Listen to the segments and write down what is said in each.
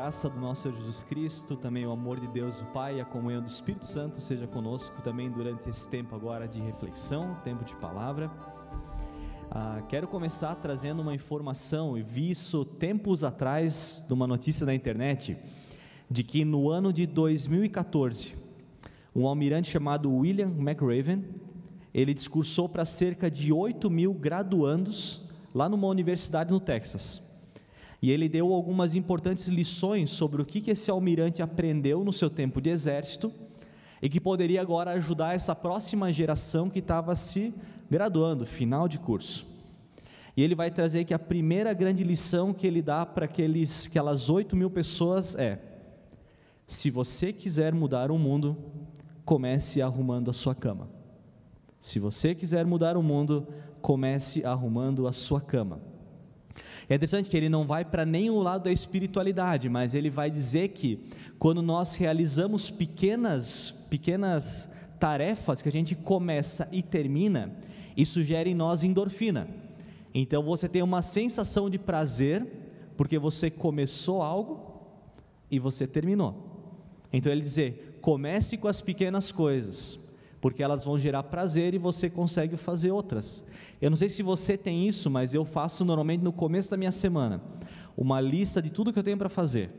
graça do nosso Senhor Jesus Cristo, também o amor de Deus, o Pai e a comunhão do Espírito Santo seja conosco também durante esse tempo agora de reflexão, tempo de palavra. Ah, quero começar trazendo uma informação, e vi isso tempos atrás de uma notícia da internet, de que no ano de 2014, um almirante chamado William McRaven, ele discursou para cerca de 8 mil graduandos lá numa universidade no Texas. E ele deu algumas importantes lições sobre o que esse almirante aprendeu no seu tempo de exército e que poderia agora ajudar essa próxima geração que estava se graduando, final de curso. E ele vai trazer que a primeira grande lição que ele dá para aqueles, aquelas 8 mil pessoas é: se você quiser mudar o mundo, comece arrumando a sua cama. Se você quiser mudar o mundo, comece arrumando a sua cama. É interessante que ele não vai para nenhum lado da espiritualidade, mas ele vai dizer que quando nós realizamos pequenas, pequenas tarefas que a gente começa e termina, isso gera em nós endorfina. Então você tem uma sensação de prazer porque você começou algo e você terminou. Então ele dizer, comece com as pequenas coisas, porque elas vão gerar prazer e você consegue fazer outras. Eu não sei se você tem isso, mas eu faço normalmente no começo da minha semana uma lista de tudo que eu tenho para fazer.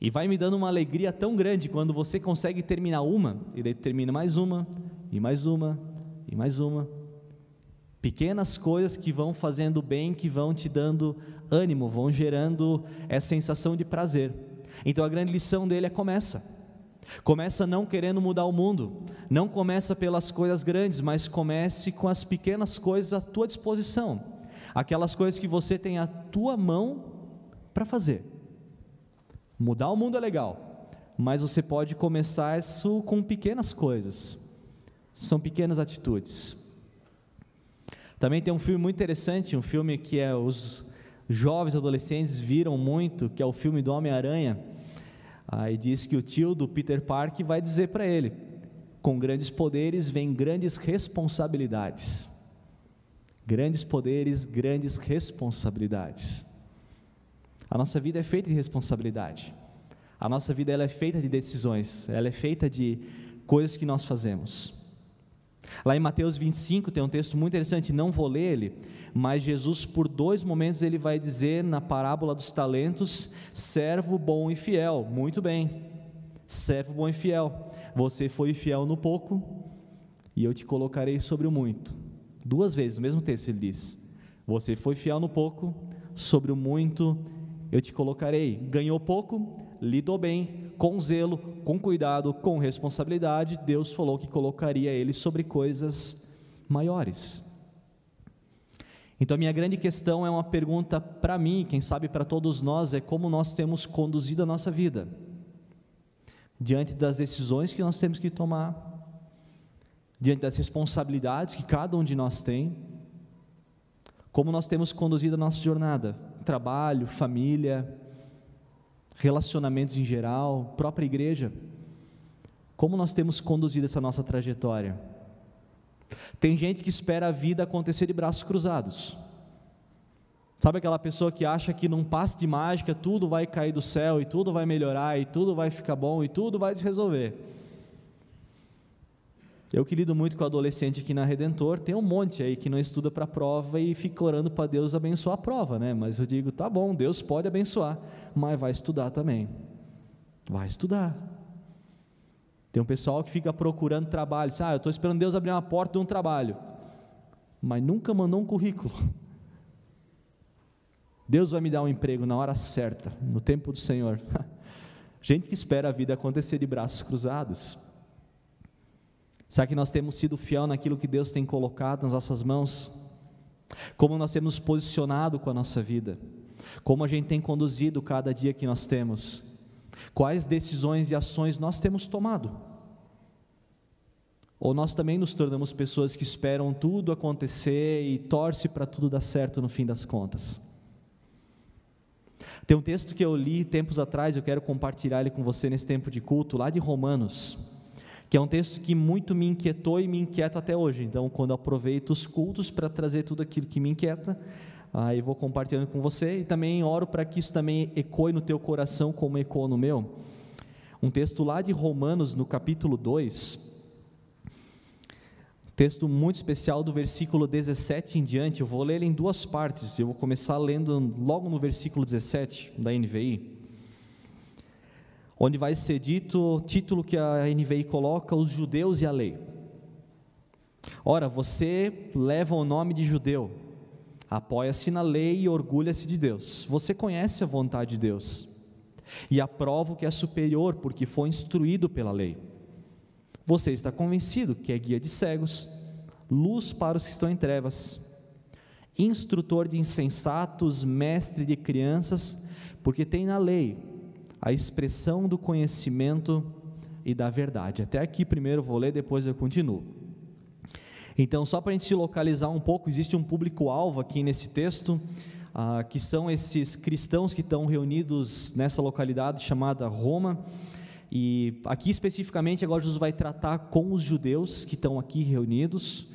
E vai me dando uma alegria tão grande quando você consegue terminar uma, e daí termina mais uma, e mais uma, e mais uma. Pequenas coisas que vão fazendo bem, que vão te dando ânimo, vão gerando essa sensação de prazer. Então a grande lição dele é começa. Começa não querendo mudar o mundo, não começa pelas coisas grandes, mas comece com as pequenas coisas à tua disposição, aquelas coisas que você tem à tua mão para fazer. Mudar o mundo é legal, mas você pode começar isso com pequenas coisas, são pequenas atitudes. Também tem um filme muito interessante, um filme que é os jovens adolescentes viram muito, que é o filme do Homem-Aranha Aí diz que o tio do Peter Park vai dizer para ele: com grandes poderes vem grandes responsabilidades. Grandes poderes, grandes responsabilidades. A nossa vida é feita de responsabilidade. A nossa vida ela é feita de decisões, ela é feita de coisas que nós fazemos. Lá em Mateus 25 tem um texto muito interessante, não vou ler ele, mas Jesus por dois momentos ele vai dizer na parábola dos talentos, servo bom e fiel. Muito bem. Servo bom e fiel. Você foi fiel no pouco e eu te colocarei sobre o muito. Duas vezes, no mesmo texto ele diz: Você foi fiel no pouco, sobre o muito eu te colocarei. Ganhou pouco, lidou bem, com zelo, com cuidado, com responsabilidade, Deus falou que colocaria ele sobre coisas maiores. Então, a minha grande questão é uma pergunta para mim, quem sabe para todos nós, é como nós temos conduzido a nossa vida, diante das decisões que nós temos que tomar, diante das responsabilidades que cada um de nós tem, como nós temos conduzido a nossa jornada, trabalho, família, relacionamentos em geral, própria igreja. Como nós temos conduzido essa nossa trajetória? Tem gente que espera a vida acontecer de braços cruzados. Sabe aquela pessoa que acha que num passe de mágica tudo vai cair do céu e tudo vai melhorar e tudo vai ficar bom e tudo vai se resolver? Eu que lido muito com adolescente aqui na Redentor, tem um monte aí que não estuda para a prova e fica orando para Deus abençoar a prova, né? Mas eu digo, tá bom, Deus pode abençoar, mas vai estudar também. Vai estudar. Tem um pessoal que fica procurando trabalho, diz, ah, eu estou esperando Deus abrir uma porta de um trabalho, mas nunca mandou um currículo. Deus vai me dar um emprego na hora certa, no tempo do Senhor. Gente que espera a vida acontecer de braços cruzados. Será que nós temos sido fiel naquilo que Deus tem colocado nas nossas mãos? Como nós temos posicionado com a nossa vida? Como a gente tem conduzido cada dia que nós temos? Quais decisões e ações nós temos tomado? Ou nós também nos tornamos pessoas que esperam tudo acontecer e torce para tudo dar certo no fim das contas? Tem um texto que eu li tempos atrás, eu quero compartilhar ele com você nesse tempo de culto, lá de Romanos que é um texto que muito me inquietou e me inquieta até hoje. Então, quando aproveito os cultos para trazer tudo aquilo que me inquieta, e vou compartilhando com você e também oro para que isso também ecoe no teu coração como ecoou no meu. Um texto lá de Romanos, no capítulo 2, texto muito especial do versículo 17 em diante. Eu vou ler ele em duas partes. Eu vou começar lendo logo no versículo 17 da NVI, onde vai ser dito o título que a NVI coloca: Os judeus e a lei. Ora, você leva o nome de judeu, apoia-se na lei e orgulha-se de Deus. Você conhece a vontade de Deus e aprova o que é superior, porque foi instruído pela lei. Você está convencido que é guia de cegos, luz para os que estão em trevas, instrutor de insensatos, mestre de crianças, porque tem na lei a expressão do conhecimento e da verdade. Até aqui primeiro vou ler, depois eu continuo. Então, só para a gente se localizar um pouco, existe um público-alvo aqui nesse texto, ah, que são esses cristãos que estão reunidos nessa localidade chamada Roma. E aqui especificamente, agora Jesus vai tratar com os judeus que estão aqui reunidos,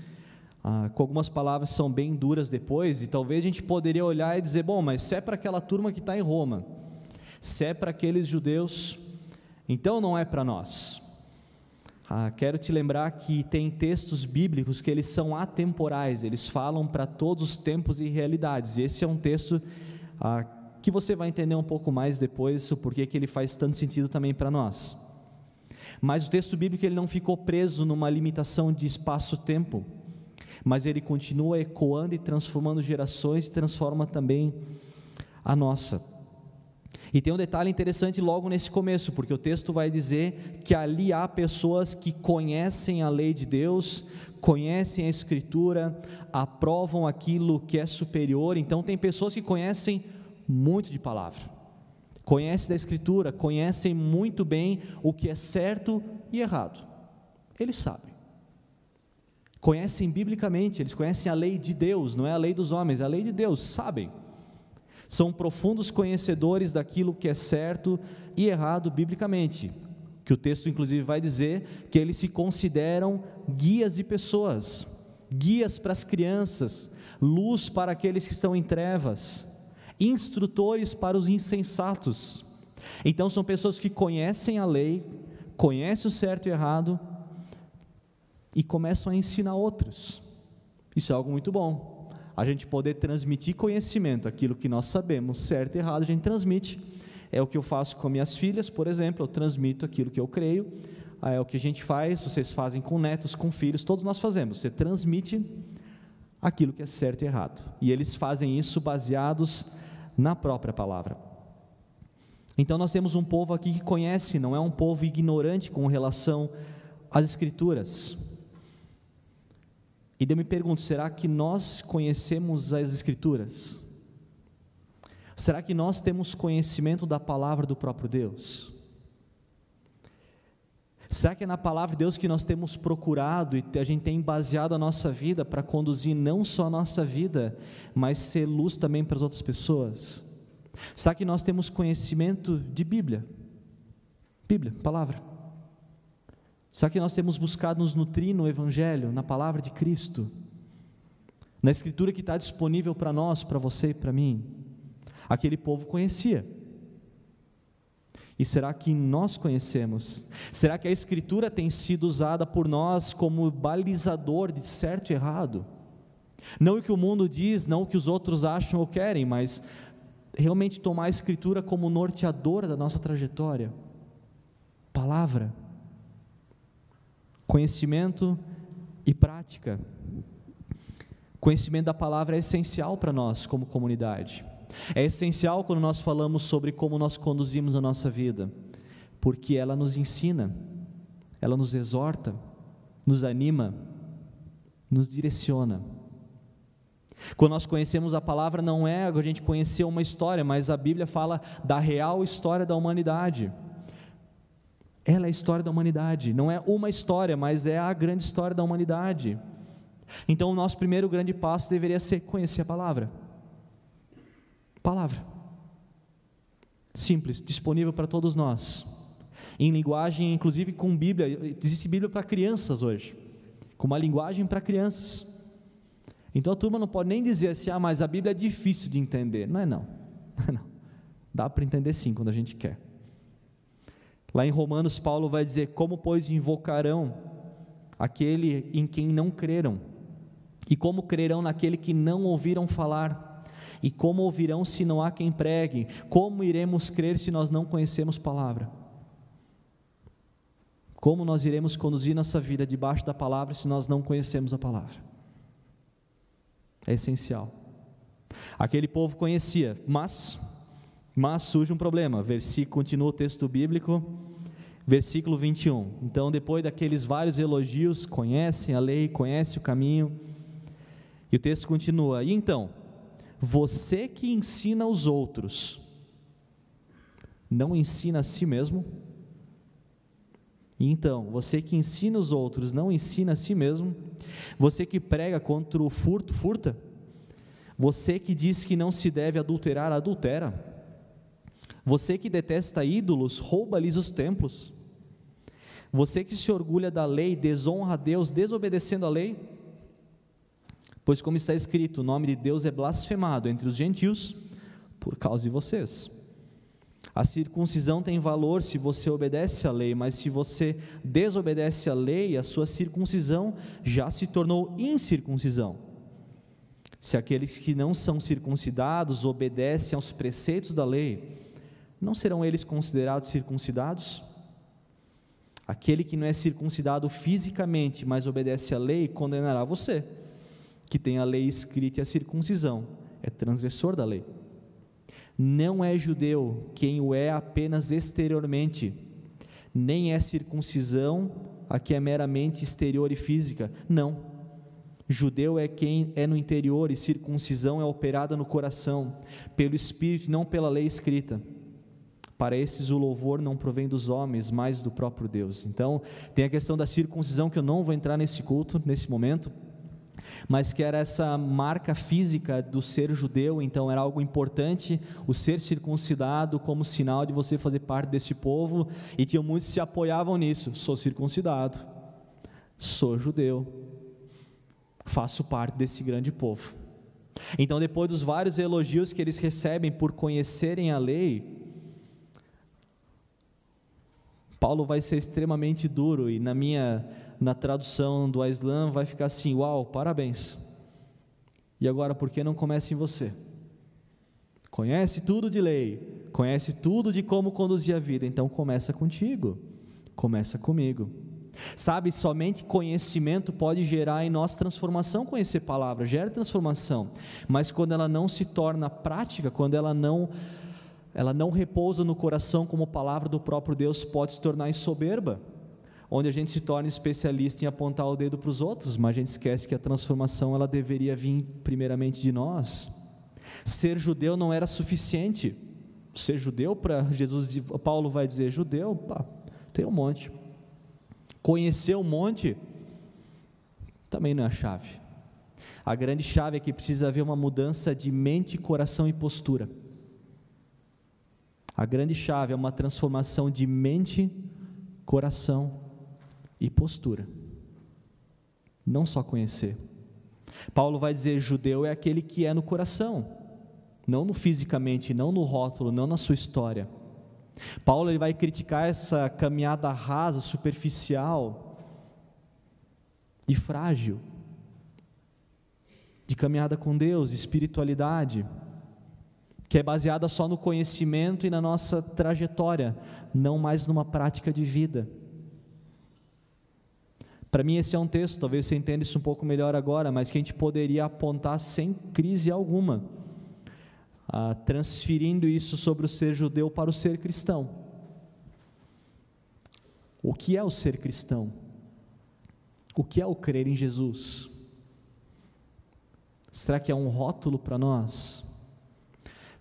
ah, com algumas palavras que são bem duras depois, e talvez a gente poderia olhar e dizer: bom, mas se é para aquela turma que está em Roma, se é para aqueles judeus, então não é para nós. Ah, quero te lembrar que tem textos bíblicos que eles são atemporais, eles falam para todos os tempos e realidades. Esse é um texto ah, que você vai entender um pouco mais depois o porquê que ele faz tanto sentido também para nós. Mas o texto bíblico ele não ficou preso numa limitação de espaço-tempo, mas ele continua ecoando e transformando gerações e transforma também a nossa. E tem um detalhe interessante logo nesse começo, porque o texto vai dizer que ali há pessoas que conhecem a lei de Deus, conhecem a Escritura, aprovam aquilo que é superior. Então, tem pessoas que conhecem muito de palavra, conhecem da Escritura, conhecem muito bem o que é certo e errado. Eles sabem. Conhecem biblicamente, eles conhecem a lei de Deus, não é a lei dos homens, é a lei de Deus, sabem. São profundos conhecedores daquilo que é certo e errado biblicamente. Que o texto, inclusive, vai dizer que eles se consideram guias de pessoas, guias para as crianças, luz para aqueles que estão em trevas instrutores para os insensatos. Então são pessoas que conhecem a lei, conhecem o certo e errado e começam a ensinar outros. Isso é algo muito bom. A gente poder transmitir conhecimento, aquilo que nós sabemos, certo e errado, a gente transmite. É o que eu faço com minhas filhas, por exemplo, eu transmito aquilo que eu creio. Ah, é o que a gente faz, vocês fazem com netos, com filhos, todos nós fazemos. Você transmite aquilo que é certo e errado. E eles fazem isso baseados na própria palavra. Então nós temos um povo aqui que conhece, não é um povo ignorante com relação às Escrituras. E eu me pergunto: será que nós conhecemos as Escrituras? Será que nós temos conhecimento da palavra do próprio Deus? Será que é na palavra de Deus que nós temos procurado e a gente tem baseado a nossa vida para conduzir não só a nossa vida, mas ser luz também para as outras pessoas? Será que nós temos conhecimento de Bíblia? Bíblia, palavra. Será que nós temos buscado nos nutrir no Evangelho, na palavra de Cristo? Na Escritura que está disponível para nós, para você e para mim? Aquele povo conhecia e será que nós conhecemos? Será que a Escritura tem sido usada por nós como balizador de certo e errado? Não o que o mundo diz, não o que os outros acham ou querem, mas realmente tomar a Escritura como norteadora da nossa trajetória. Palavra, conhecimento e prática. Conhecimento da palavra é essencial para nós como comunidade. É essencial quando nós falamos sobre como nós conduzimos a nossa vida, porque ela nos ensina, ela nos exorta, nos anima, nos direciona. Quando nós conhecemos a palavra, não é a gente conhecer uma história, mas a Bíblia fala da real história da humanidade. Ela é a história da humanidade, não é uma história, mas é a grande história da humanidade. Então, o nosso primeiro grande passo deveria ser conhecer a palavra. Palavra. Simples, disponível para todos nós. Em linguagem, inclusive com Bíblia. Existe Bíblia para crianças hoje. Com uma linguagem para crianças. Então a turma não pode nem dizer assim, ah, mas a Bíblia é difícil de entender. Não é não. não. Dá para entender sim quando a gente quer. Lá em Romanos, Paulo vai dizer: Como, pois, invocarão aquele em quem não creram? E como crerão naquele que não ouviram falar? E como ouvirão se não há quem pregue? Como iremos crer se nós não conhecemos palavra? Como nós iremos conduzir nossa vida debaixo da palavra se nós não conhecemos a palavra? É essencial. Aquele povo conhecia, mas mas surge um problema. Versículo continua o texto bíblico, versículo 21. Então, depois daqueles vários elogios, conhecem a lei, conhecem o caminho. E o texto continua: "E então, você que ensina os outros, não ensina a si mesmo? E então, você que ensina os outros, não ensina a si mesmo? Você que prega contra o furto, furta? Você que diz que não se deve adulterar, adultera? Você que detesta ídolos, rouba-lhes os templos? Você que se orgulha da lei, desonra a Deus, desobedecendo a lei? Pois, como está escrito, o nome de Deus é blasfemado entre os gentios por causa de vocês. A circuncisão tem valor se você obedece à lei, mas se você desobedece à lei, a sua circuncisão já se tornou incircuncisão. Se aqueles que não são circuncidados obedecem aos preceitos da lei, não serão eles considerados circuncidados? Aquele que não é circuncidado fisicamente, mas obedece à lei, condenará você que tem a lei escrita e a circuncisão, é transgressor da lei. Não é judeu quem o é apenas exteriormente, nem é circuncisão a que é meramente exterior e física. Não. Judeu é quem é no interior e circuncisão é operada no coração, pelo Espírito, não pela lei escrita. Para esses o louvor não provém dos homens, mas do próprio Deus. Então, tem a questão da circuncisão que eu não vou entrar nesse culto, nesse momento, mas que era essa marca física do ser judeu, então era algo importante o ser circuncidado como sinal de você fazer parte desse povo, e tinham muitos que se apoiavam nisso. Sou circuncidado, sou judeu, faço parte desse grande povo. Então, depois dos vários elogios que eles recebem por conhecerem a lei, Paulo vai ser extremamente duro e na minha na tradução do Aislan vai ficar assim: Uau, parabéns. E agora, por que não começa em você? Conhece tudo de lei, conhece tudo de como conduzir a vida, então começa contigo, começa comigo. Sabe, somente conhecimento pode gerar em nós transformação, conhecer palavra, gera transformação, mas quando ela não se torna prática, quando ela não ela não repousa no coração como palavra do próprio Deus, pode se tornar soberba onde a gente se torna especialista em apontar o dedo para os outros, mas a gente esquece que a transformação ela deveria vir primeiramente de nós. Ser judeu não era suficiente. Ser judeu para Jesus, Paulo vai dizer judeu, pá, tem um monte. Conhecer um monte também não é a chave. A grande chave é que precisa haver uma mudança de mente, coração e postura. A grande chave é uma transformação de mente, coração e postura. Não só conhecer. Paulo vai dizer: judeu é aquele que é no coração, não no fisicamente, não no rótulo, não na sua história. Paulo ele vai criticar essa caminhada rasa, superficial e frágil de caminhada com Deus, espiritualidade, que é baseada só no conhecimento e na nossa trajetória, não mais numa prática de vida. Para mim, esse é um texto, talvez você entenda isso um pouco melhor agora, mas que a gente poderia apontar sem crise alguma, ah, transferindo isso sobre o ser judeu para o ser cristão. O que é o ser cristão? O que é o crer em Jesus? Será que é um rótulo para nós?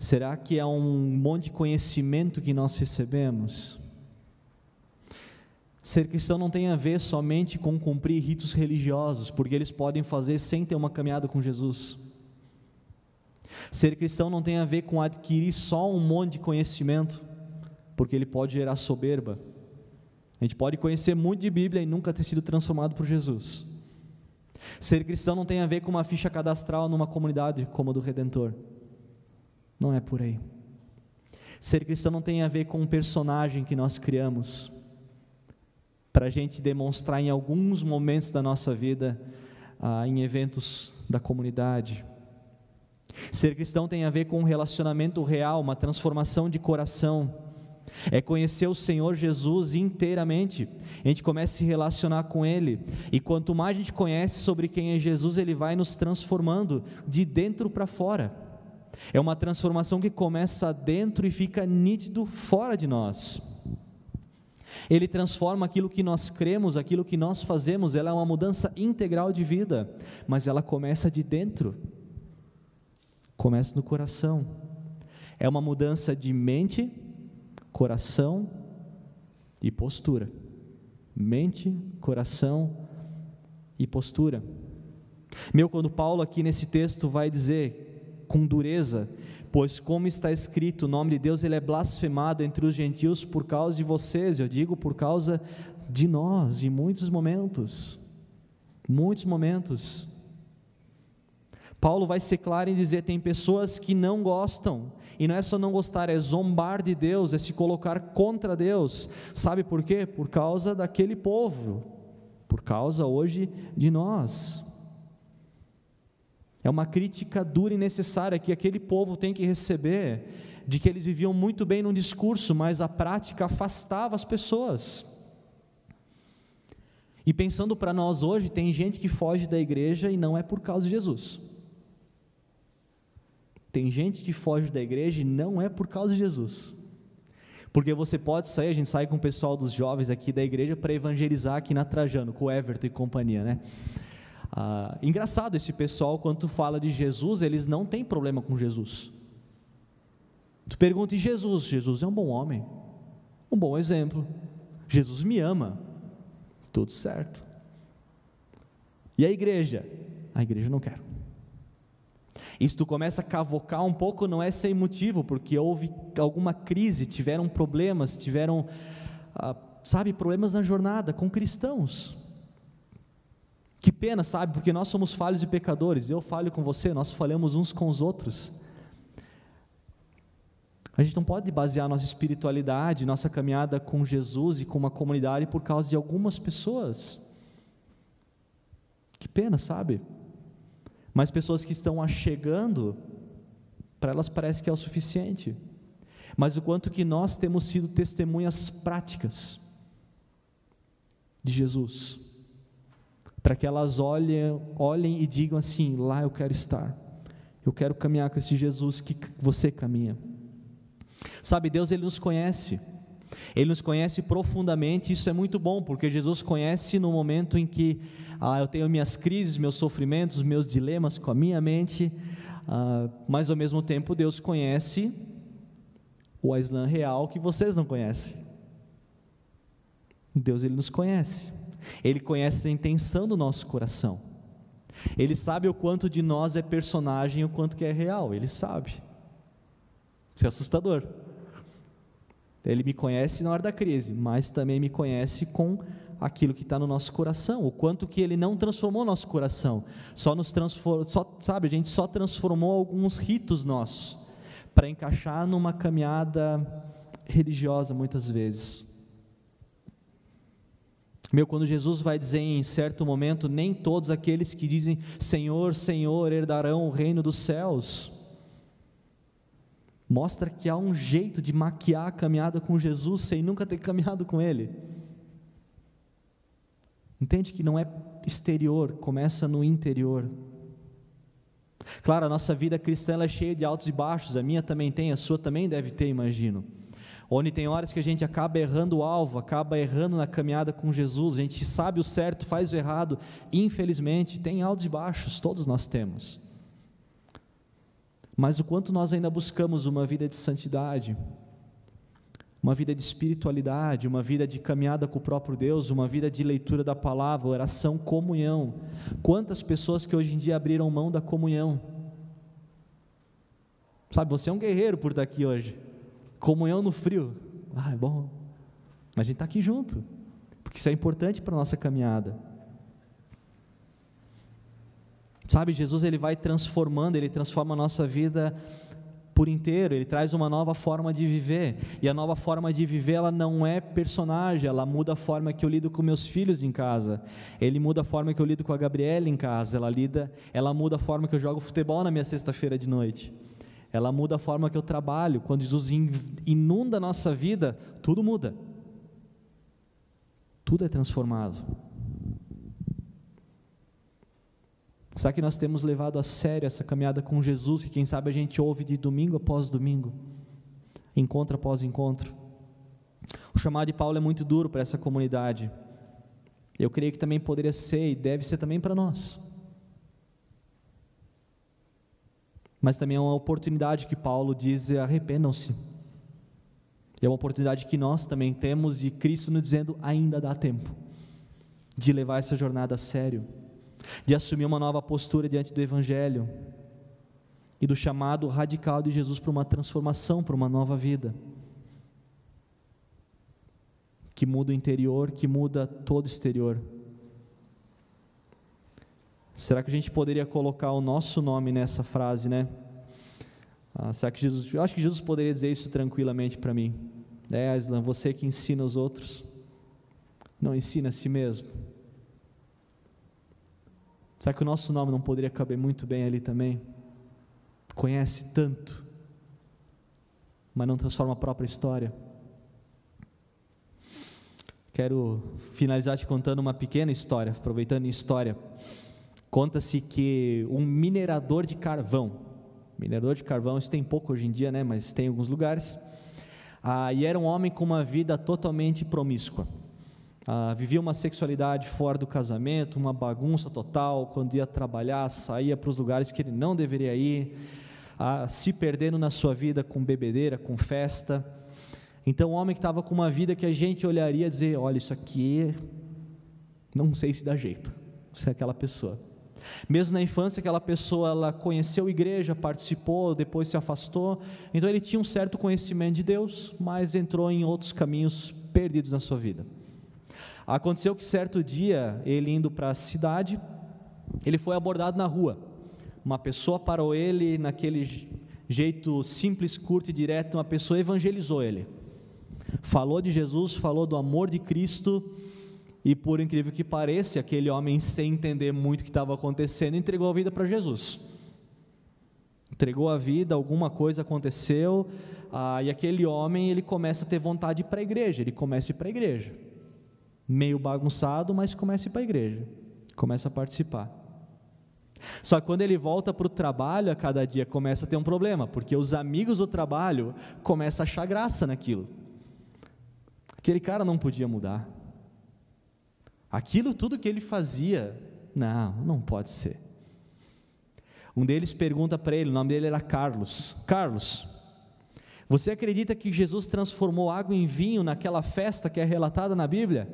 Será que é um monte de conhecimento que nós recebemos? Ser cristão não tem a ver somente com cumprir ritos religiosos, porque eles podem fazer sem ter uma caminhada com Jesus. Ser cristão não tem a ver com adquirir só um monte de conhecimento, porque ele pode gerar soberba. A gente pode conhecer muito de Bíblia e nunca ter sido transformado por Jesus. Ser cristão não tem a ver com uma ficha cadastral numa comunidade como a do Redentor. Não é por aí. Ser cristão não tem a ver com um personagem que nós criamos para a gente demonstrar em alguns momentos da nossa vida, ah, em eventos da comunidade. Ser cristão tem a ver com um relacionamento real, uma transformação de coração. É conhecer o Senhor Jesus inteiramente. A gente começa a se relacionar com Ele. E quanto mais a gente conhece sobre quem é Jesus, Ele vai nos transformando de dentro para fora. É uma transformação que começa dentro e fica nítido fora de nós. Ele transforma aquilo que nós cremos, aquilo que nós fazemos, ela é uma mudança integral de vida, mas ela começa de dentro. Começa no coração. É uma mudança de mente, coração e postura. Mente, coração e postura. Meu, quando Paulo aqui nesse texto vai dizer com dureza, pois como está escrito, o nome de Deus ele é blasfemado entre os gentios por causa de vocês, eu digo por causa de nós, em muitos momentos. Muitos momentos. Paulo vai ser claro em dizer: tem pessoas que não gostam, e não é só não gostar, é zombar de Deus, é se colocar contra Deus. Sabe por quê? Por causa daquele povo, por causa hoje de nós. É uma crítica dura e necessária que aquele povo tem que receber, de que eles viviam muito bem no discurso, mas a prática afastava as pessoas. E pensando para nós hoje, tem gente que foge da igreja e não é por causa de Jesus. Tem gente que foge da igreja e não é por causa de Jesus. Porque você pode sair, a gente sai com o pessoal dos jovens aqui da igreja para evangelizar aqui na Trajano, com o Everton e companhia, né? Ah, engraçado esse pessoal, quando tu fala de Jesus, eles não têm problema com Jesus. Tu pergunta, e Jesus? Jesus é um bom homem, um bom exemplo. Jesus me ama, tudo certo. E a igreja? A igreja não quero. E se tu começa a cavocar um pouco, não é sem motivo, porque houve alguma crise, tiveram problemas, tiveram, ah, sabe, problemas na jornada com cristãos. Que pena, sabe, porque nós somos falhos e pecadores, eu falho com você, nós falhamos uns com os outros. A gente não pode basear nossa espiritualidade, nossa caminhada com Jesus e com uma comunidade por causa de algumas pessoas. Que pena, sabe? Mas pessoas que estão achegando, para elas parece que é o suficiente. Mas o quanto que nós temos sido testemunhas práticas de Jesus, para que elas olhem, olhem e digam assim: lá eu quero estar, eu quero caminhar com esse Jesus que você caminha. Sabe, Deus ele nos conhece, ele nos conhece profundamente, isso é muito bom, porque Jesus conhece no momento em que ah, eu tenho minhas crises, meus sofrimentos, meus dilemas com a minha mente, ah, mas ao mesmo tempo Deus conhece o Aislan real que vocês não conhecem. Deus ele nos conhece, Ele conhece a intenção do nosso coração, Ele sabe o quanto de nós é personagem e o quanto que é real, Ele sabe. Isso é assustador. Ele me conhece na hora da crise, mas também me conhece com aquilo que está no nosso coração, o quanto que Ele não transformou nosso coração, só nos transformou, só, sabe, a gente só transformou alguns ritos nossos para encaixar numa caminhada religiosa muitas vezes. Meu, quando Jesus vai dizer em certo momento, nem todos aqueles que dizem Senhor, Senhor herdarão o reino dos céus mostra que há um jeito de maquiar a caminhada com Jesus sem nunca ter caminhado com Ele. Entende que não é exterior, começa no interior. Claro, a nossa vida cristã é cheia de altos e baixos, a minha também tem, a sua também deve ter, imagino. Onde tem horas que a gente acaba errando o alvo, acaba errando na caminhada com Jesus, a gente sabe o certo, faz o errado, infelizmente, tem altos e baixos, todos nós temos. Mas o quanto nós ainda buscamos uma vida de santidade, uma vida de espiritualidade, uma vida de caminhada com o próprio Deus, uma vida de leitura da palavra, oração, comunhão. Quantas pessoas que hoje em dia abriram mão da comunhão? Sabe, você é um guerreiro por estar aqui hoje. Comunhão no frio. Ah, é bom. Mas a gente está aqui junto, porque isso é importante para a nossa caminhada. Sabe, Jesus ele vai transformando, ele transforma a nossa vida por inteiro, ele traz uma nova forma de viver. E a nova forma de viver, ela não é personagem, ela muda a forma que eu lido com meus filhos em casa. Ele muda a forma que eu lido com a Gabriela em casa, ela lida, ela muda a forma que eu jogo futebol na minha sexta-feira de noite. Ela muda a forma que eu trabalho. Quando Jesus inunda a nossa vida, tudo muda. Tudo é transformado. Será que nós temos levado a sério essa caminhada com Jesus, que quem sabe a gente ouve de domingo após domingo, encontro após encontro? O chamado de Paulo é muito duro para essa comunidade. Eu creio que também poderia ser e deve ser também para nós. Mas também é uma oportunidade que Paulo diz: arrependam-se. É uma oportunidade que nós também temos de Cristo nos dizendo: ainda dá tempo de levar essa jornada a sério de assumir uma nova postura diante do Evangelho e do chamado radical de Jesus para uma transformação, para uma nova vida, que muda o interior, que muda todo o exterior. Será que a gente poderia colocar o nosso nome nessa frase, né? Ah, será que Jesus, eu acho que Jesus poderia dizer isso tranquilamente para mim. É, Aslan, você que ensina os outros, não ensina a si mesmo. Será que o nosso nome não poderia caber muito bem ali também? Conhece tanto, mas não transforma a própria história. Quero finalizar te contando uma pequena história, aproveitando em história. Conta-se que um minerador de carvão, minerador de carvão, isso tem pouco hoje em dia, né? Mas tem em alguns lugares. Ah, e era um homem com uma vida totalmente promíscua ah, vivia uma sexualidade fora do casamento, uma bagunça total, quando ia trabalhar, saía para os lugares que ele não deveria ir, ah, se perdendo na sua vida com bebedeira, com festa. Então, um homem que estava com uma vida que a gente olharia e dizer: olha, isso aqui não sei se dá jeito, se é aquela pessoa. Mesmo na infância, aquela pessoa ela conheceu a igreja, participou, depois se afastou, então ele tinha um certo conhecimento de Deus, mas entrou em outros caminhos perdidos na sua vida. Aconteceu que certo dia, ele indo para a cidade, ele foi abordado na rua. Uma pessoa parou ele naquele jeito simples, curto e direto, uma pessoa evangelizou ele. Falou de Jesus, falou do amor de Cristo, e por incrível que pareça, aquele homem, sem entender muito o que estava acontecendo, entregou a vida para Jesus. Entregou a vida, alguma coisa aconteceu, ah, e aquele homem ele começa a ter vontade para a igreja, ele começa a ir para a igreja meio bagunçado, mas começa a ir para a igreja, começa a participar. Só que quando ele volta para o trabalho a cada dia começa a ter um problema, porque os amigos do trabalho começam a achar graça naquilo. Aquele cara não podia mudar. Aquilo tudo que ele fazia, não, não pode ser. Um deles pergunta para ele, o nome dele era Carlos: Carlos, você acredita que Jesus transformou água em vinho naquela festa que é relatada na Bíblia?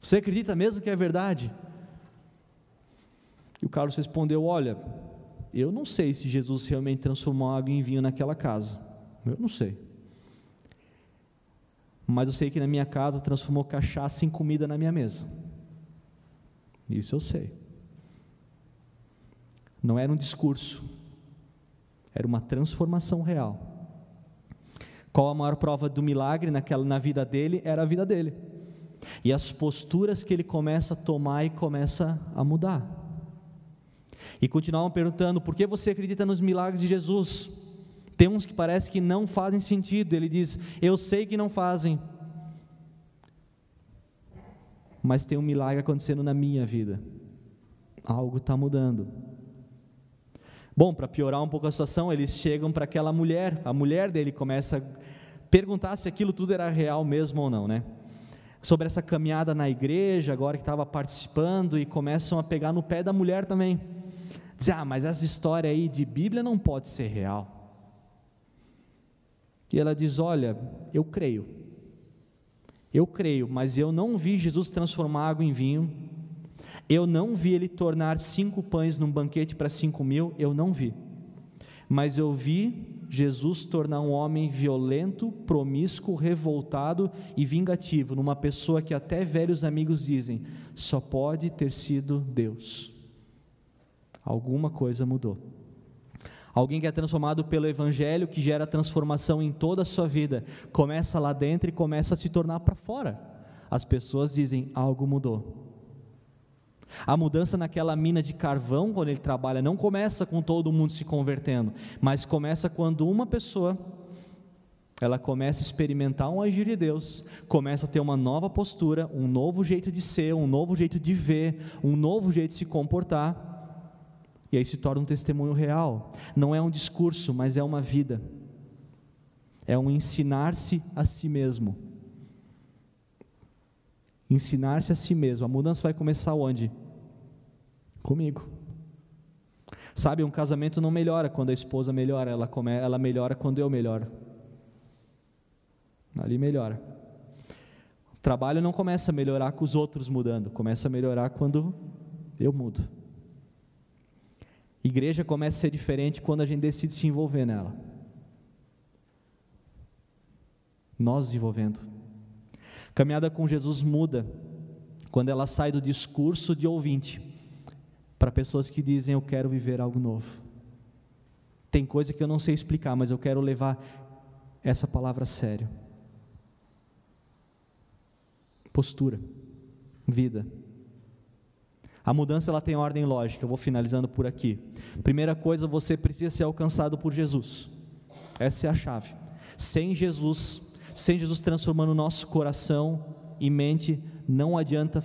Você acredita mesmo que é verdade? E o Carlos respondeu: Olha, eu não sei se Jesus realmente transformou água em vinho naquela casa. Eu não sei. Mas eu sei que na minha casa transformou cachaça em comida na minha mesa. Isso eu sei. Não era um discurso, era uma transformação real. Qual a maior prova do milagre naquela, na vida dele? Era a vida dele e as posturas que ele começa a tomar e começa a mudar. E continuavam perguntando: por que você acredita nos milagres de Jesus? Tem uns que parece que não fazem sentido. Ele diz: Eu sei que não fazem, mas tem um milagre acontecendo na minha vida. Algo está mudando. Bom, para piorar um pouco a situação, eles chegam para aquela mulher, a mulher dele começa a perguntar se aquilo tudo era real mesmo ou não, né? sobre essa caminhada na igreja, agora que estava participando, e começam a pegar no pé da mulher também. Dizer, ah, mas essa história aí de Bíblia não pode ser real. E ela diz: Olha, eu creio, eu creio, mas eu não vi Jesus transformar água em vinho, eu não vi ele tornar cinco pães num banquete para cinco mil, eu não vi, mas eu vi Jesus tornar um homem violento, promíscuo, revoltado e vingativo, numa pessoa que até velhos amigos dizem, só pode ter sido Deus. Alguma coisa mudou. Alguém que é transformado pelo Evangelho, que gera transformação em toda a sua vida, começa lá dentro e começa a se tornar para fora. As pessoas dizem: algo mudou. A mudança naquela mina de carvão, quando ele trabalha, não começa com todo mundo se convertendo, mas começa quando uma pessoa ela começa a experimentar um agir de Deus, começa a ter uma nova postura, um novo jeito de ser, um novo jeito de ver, um novo jeito de se comportar. E aí se torna um testemunho real. Não é um discurso, mas é uma vida. É um ensinar-se a si mesmo. Ensinar-se a si mesmo. A mudança vai começar onde? Comigo. Sabe, um casamento não melhora quando a esposa melhora, ela, come, ela melhora quando eu melhoro. Ali melhora. O trabalho não começa a melhorar com os outros mudando, começa a melhorar quando eu mudo. Igreja começa a ser diferente quando a gente decide se envolver nela. Nós desenvolvendo. Caminhada com Jesus muda quando ela sai do discurso de ouvinte para pessoas que dizem eu quero viver algo novo. Tem coisa que eu não sei explicar, mas eu quero levar essa palavra a sério. Postura, vida. A mudança ela tem ordem lógica. Eu vou finalizando por aqui. Primeira coisa, você precisa ser alcançado por Jesus. Essa é a chave. Sem Jesus, sem Jesus transformando o nosso coração e mente, não adianta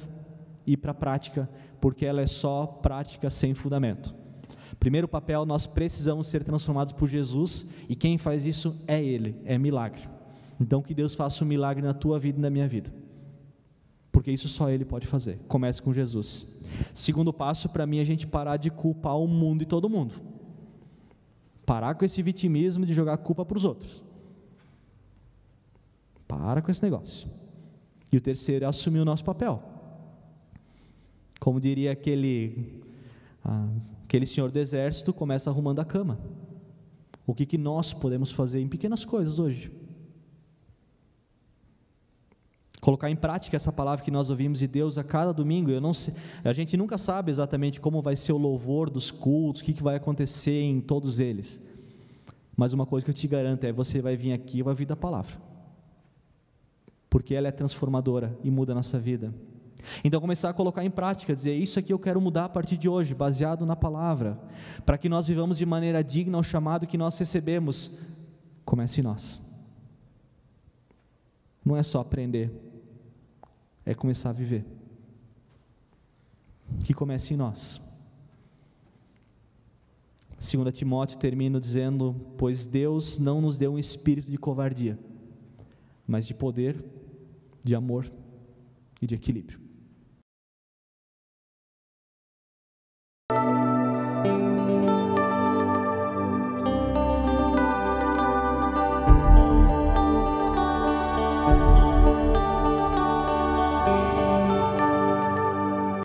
ir para a prática, porque ela é só prática sem fundamento. Primeiro papel, nós precisamos ser transformados por Jesus, e quem faz isso é Ele, é milagre. Então que Deus faça um milagre na tua vida e na minha vida porque isso só Ele pode fazer. Comece com Jesus. Segundo passo, para mim, é a gente parar de culpar o mundo e todo mundo. Parar com esse vitimismo de jogar culpa para os outros. Para com esse negócio. E o terceiro é assumir o nosso papel. Como diria aquele, ah, aquele senhor do exército, começa arrumando a cama. O que, que nós podemos fazer em pequenas coisas hoje? Colocar em prática essa palavra que nós ouvimos de Deus a cada domingo. Eu não sei, a gente nunca sabe exatamente como vai ser o louvor dos cultos, o que, que vai acontecer em todos eles. Mas uma coisa que eu te garanto é: você vai vir aqui e vai ouvir da palavra, porque ela é transformadora e muda a nossa vida. Então, começar a colocar em prática, dizer: Isso aqui eu quero mudar a partir de hoje, baseado na palavra, para que nós vivamos de maneira digna ao chamado que nós recebemos. Comece em nós. Não é só aprender, é começar a viver. Que comece em nós. 2 Timóteo termina dizendo: Pois Deus não nos deu um espírito de covardia, mas de poder, de amor e de equilíbrio.